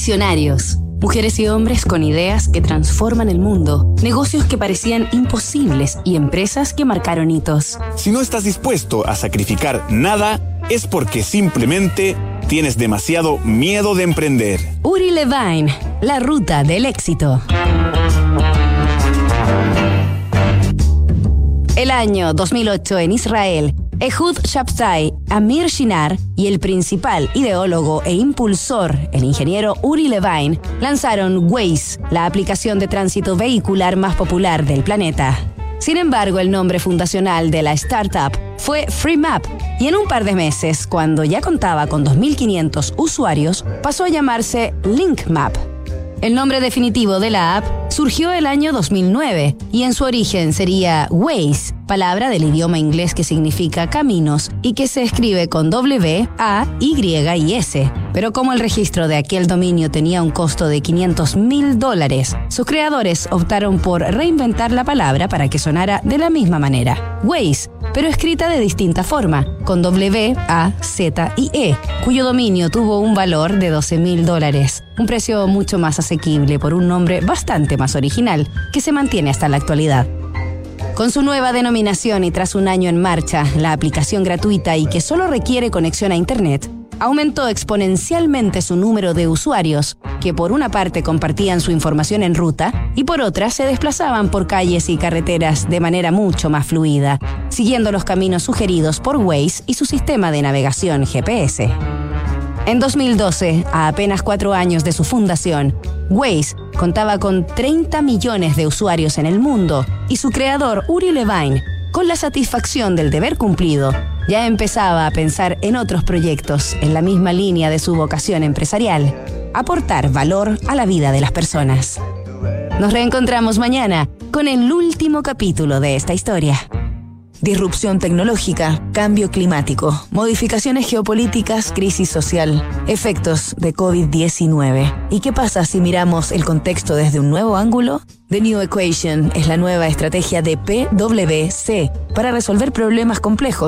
Visionarios. Mujeres y hombres con ideas que transforman el mundo, negocios que parecían imposibles y empresas que marcaron hitos. Si no estás dispuesto a sacrificar nada, es porque simplemente tienes demasiado miedo de emprender. Uri Levine, la ruta del éxito. El año 2008 en Israel, Ehud Shabtai, Amir Shinar y el principal ideólogo e impulsor, el ingeniero Uri Levine, lanzaron Waze, la aplicación de tránsito vehicular más popular del planeta. Sin embargo, el nombre fundacional de la startup fue FreeMap y en un par de meses, cuando ya contaba con 2.500 usuarios, pasó a llamarse LinkMap. El nombre definitivo de la app surgió el año 2009 y en su origen sería Waze, palabra del idioma inglés que significa caminos y que se escribe con W, A, Y y S. Pero como el registro de aquel dominio tenía un costo de 500 mil dólares, sus creadores optaron por reinventar la palabra para que sonara de la misma manera. Waze pero escrita de distinta forma, con W, A, Z y E, cuyo dominio tuvo un valor de 12 mil dólares, un precio mucho más asequible por un nombre bastante más original, que se mantiene hasta la actualidad. Con su nueva denominación y tras un año en marcha, la aplicación gratuita y que solo requiere conexión a Internet, aumentó exponencialmente su número de usuarios, que por una parte compartían su información en ruta y por otra se desplazaban por calles y carreteras de manera mucho más fluida, siguiendo los caminos sugeridos por Waze y su sistema de navegación GPS. En 2012, a apenas cuatro años de su fundación, Waze contaba con 30 millones de usuarios en el mundo y su creador, Uri Levine, con la satisfacción del deber cumplido, ya empezaba a pensar en otros proyectos en la misma línea de su vocación empresarial, aportar valor a la vida de las personas. Nos reencontramos mañana con el último capítulo de esta historia. Disrupción tecnológica, cambio climático, modificaciones geopolíticas, crisis social, efectos de COVID-19. ¿Y qué pasa si miramos el contexto desde un nuevo ángulo? The New Equation es la nueva estrategia de PwC para resolver problemas complejos